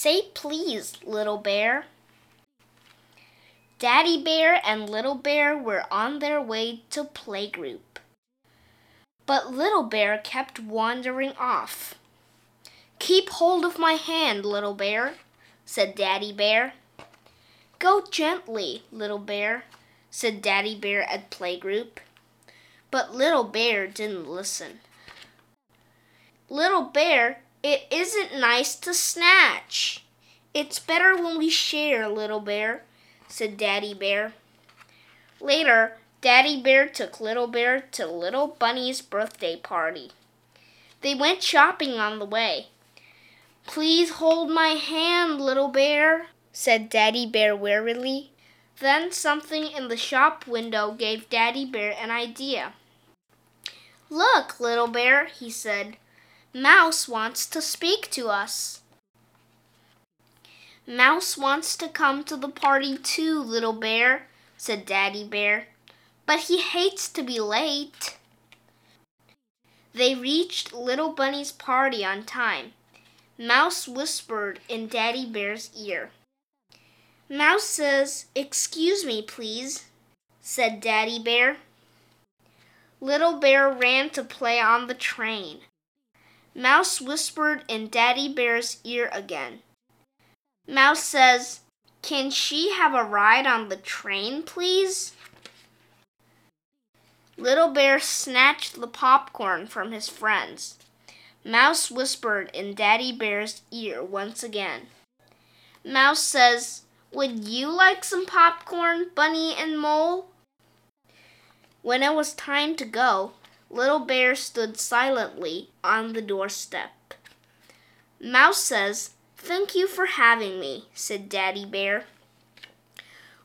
Say please, Little Bear. Daddy Bear and Little Bear were on their way to playgroup. But Little Bear kept wandering off. Keep hold of my hand, Little Bear, said Daddy Bear. Go gently, Little Bear, said Daddy Bear at playgroup. But Little Bear didn't listen. Little Bear, it isn't nice to snatch. It's better when we share, Little Bear, said Daddy Bear. Later, Daddy Bear took Little Bear to Little Bunny's birthday party. They went shopping on the way. Please hold my hand, Little Bear, said Daddy Bear wearily. Then something in the shop window gave Daddy Bear an idea. Look, Little Bear, he said. Mouse wants to speak to us. Mouse wants to come to the party too, Little Bear, said Daddy Bear. But he hates to be late. They reached Little Bunny's party on time. Mouse whispered in Daddy Bear's ear. Mouse says, Excuse me, please, said Daddy Bear. Little Bear ran to play on the train. Mouse whispered in Daddy Bear's ear again. Mouse says, Can she have a ride on the train, please? Little Bear snatched the popcorn from his friends. Mouse whispered in Daddy Bear's ear once again. Mouse says, Would you like some popcorn, Bunny and Mole? When it was time to go, Little Bear stood silently on the doorstep. Mouse says, Thank you for having me, said Daddy Bear.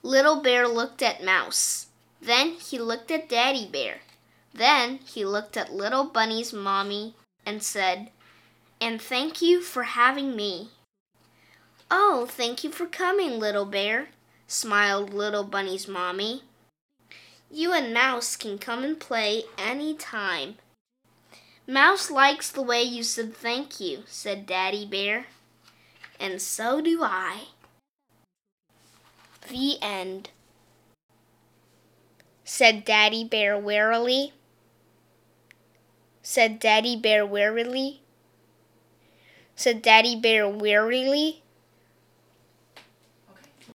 Little Bear looked at Mouse. Then he looked at Daddy Bear. Then he looked at Little Bunny's mommy and said, And thank you for having me. Oh, thank you for coming, Little Bear, smiled Little Bunny's mommy. You and Mouse can come and play any time. Mouse likes the way you said thank you, said Daddy Bear and so do I. The end, said Daddy Bear wearily. Said Daddy Bear wearily. Said Daddy Bear wearily.